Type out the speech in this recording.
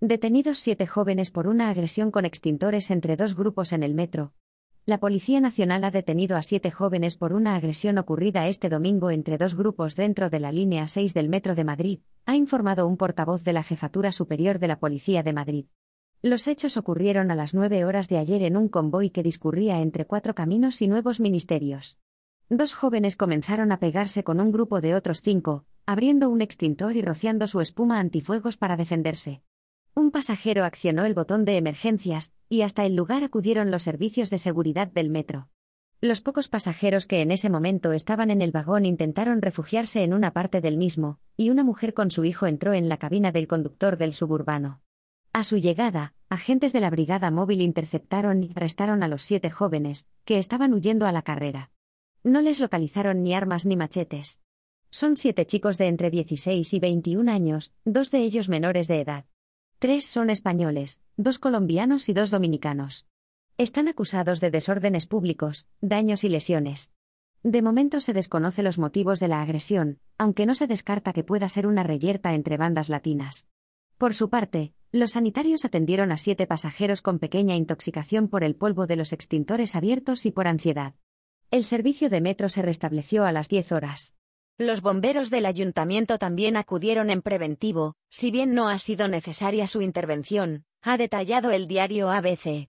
Detenidos siete jóvenes por una agresión con extintores entre dos grupos en el metro. La Policía Nacional ha detenido a siete jóvenes por una agresión ocurrida este domingo entre dos grupos dentro de la línea 6 del Metro de Madrid, ha informado un portavoz de la Jefatura Superior de la Policía de Madrid. Los hechos ocurrieron a las nueve horas de ayer en un convoy que discurría entre cuatro caminos y nuevos ministerios. Dos jóvenes comenzaron a pegarse con un grupo de otros cinco, abriendo un extintor y rociando su espuma antifuegos para defenderse. Un pasajero accionó el botón de emergencias, y hasta el lugar acudieron los servicios de seguridad del metro. Los pocos pasajeros que en ese momento estaban en el vagón intentaron refugiarse en una parte del mismo, y una mujer con su hijo entró en la cabina del conductor del suburbano. A su llegada, agentes de la brigada móvil interceptaron y arrestaron a los siete jóvenes, que estaban huyendo a la carrera. No les localizaron ni armas ni machetes. Son siete chicos de entre 16 y 21 años, dos de ellos menores de edad. Tres son españoles, dos colombianos y dos dominicanos. Están acusados de desórdenes públicos, daños y lesiones. De momento se desconoce los motivos de la agresión, aunque no se descarta que pueda ser una reyerta entre bandas latinas. Por su parte, los sanitarios atendieron a siete pasajeros con pequeña intoxicación por el polvo de los extintores abiertos y por ansiedad. El servicio de metro se restableció a las 10 horas. Los bomberos del ayuntamiento también acudieron en preventivo, si bien no ha sido necesaria su intervención, ha detallado el diario ABC.